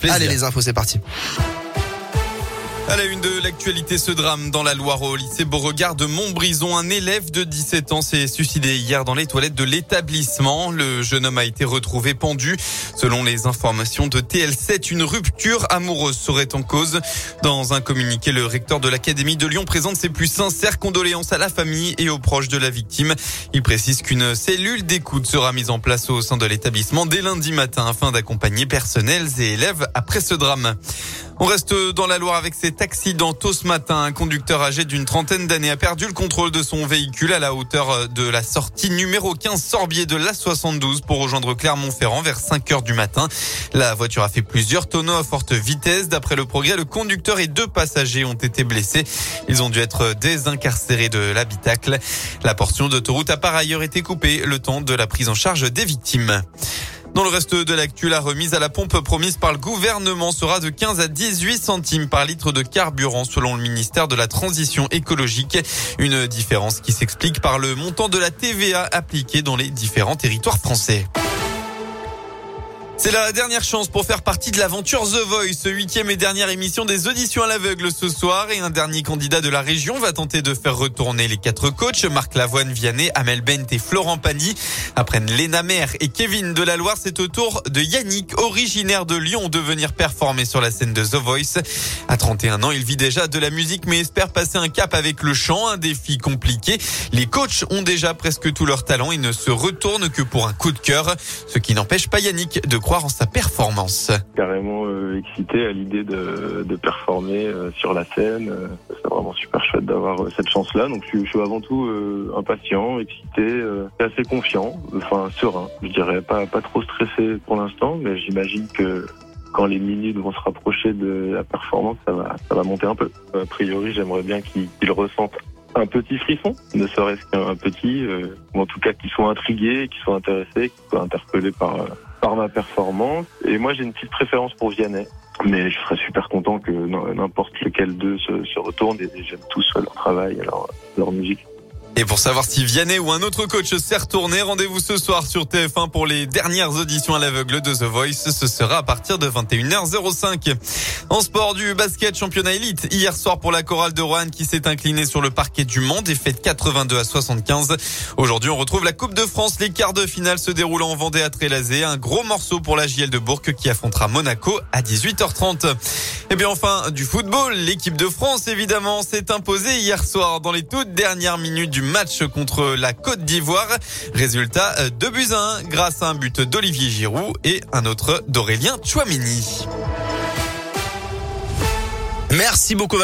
Allez les infos, c'est parti. À la une de l'actualité, ce drame dans la Loire au lycée Beauregard de Montbrison. Un élève de 17 ans s'est suicidé hier dans les toilettes de l'établissement. Le jeune homme a été retrouvé pendu. Selon les informations de TL7, une rupture amoureuse serait en cause. Dans un communiqué, le recteur de l'Académie de Lyon présente ses plus sincères condoléances à la famille et aux proches de la victime. Il précise qu'une cellule d'écoute sera mise en place au sein de l'établissement dès lundi matin afin d'accompagner personnels et élèves après ce drame. On reste dans la Loire avec cet accident tôt ce matin. Un conducteur âgé d'une trentaine d'années a perdu le contrôle de son véhicule à la hauteur de la sortie numéro 15 Sorbier de l'A72 pour rejoindre Clermont-Ferrand vers 5 heures du matin. La voiture a fait plusieurs tonneaux à forte vitesse. D'après le progrès, le conducteur et deux passagers ont été blessés. Ils ont dû être désincarcérés de l'habitacle. La portion d'autoroute a par ailleurs été coupée le temps de la prise en charge des victimes. Dans le reste de l'actu, la remise à la pompe promise par le gouvernement sera de 15 à 18 centimes par litre de carburant selon le ministère de la Transition écologique. Une différence qui s'explique par le montant de la TVA appliquée dans les différents territoires français. C'est la dernière chance pour faire partie de l'aventure The Voice, huitième et dernière émission des auditions à l'aveugle ce soir. Et un dernier candidat de la région va tenter de faire retourner les quatre coachs, Marc Lavoine, Vianney, Amel Bent et Florent Pagny. Après Léna Mère et Kevin de la Loire, c'est au tour de Yannick, originaire de Lyon, de venir performer sur la scène de The Voice. À 31 ans, il vit déjà de la musique, mais espère passer un cap avec le chant, un défi compliqué. Les coachs ont déjà presque tout leur talent et ne se retournent que pour un coup de cœur, ce qui n'empêche pas Yannick de en sa performance. Carrément euh, excité à l'idée de, de performer euh, sur la scène. Euh, c'est vraiment super chouette d'avoir euh, cette chance-là. Donc je, je suis avant tout euh, impatient, excité, assez confiant, enfin serein. Je dirais pas pas trop stressé pour l'instant, mais j'imagine que quand les minutes vont se rapprocher de la performance, ça va ça va monter un peu. A priori, j'aimerais bien qu'ils qu'ils ressentent un petit frisson, ne serait-ce qu'un petit, euh, ou en tout cas qu'ils soient intrigués, qu'ils soient intéressés, qu'ils soient interpellés par euh, par ma performance. Et moi, j'ai une petite préférence pour Vianney. Mais je serais super content que n'importe lequel d'eux se, se retourne et j'aime tous leur travail leur, leur musique. Et pour savoir si Vianney ou un autre coach s'est retourné, rendez-vous ce soir sur TF1 pour les dernières auditions à l'aveugle de The Voice. Ce sera à partir de 21h05. En sport du basket championnat élite, hier soir pour la chorale de Rouen qui s'est inclinée sur le parquet du Mans, défaite 82 à 75. Aujourd'hui, on retrouve la Coupe de France. Les quarts de finale se déroulent en Vendée à Trélazé. Un gros morceau pour la JL de Bourg qui affrontera Monaco à 18h30. Et bien enfin, du football, l'équipe de France évidemment s'est imposée hier soir dans les toutes dernières minutes du match contre la Côte d'Ivoire. Résultat, 2 buts à 1 grâce à un but d'Olivier Giroud et un autre d'Aurélien Chouameni. Merci beaucoup.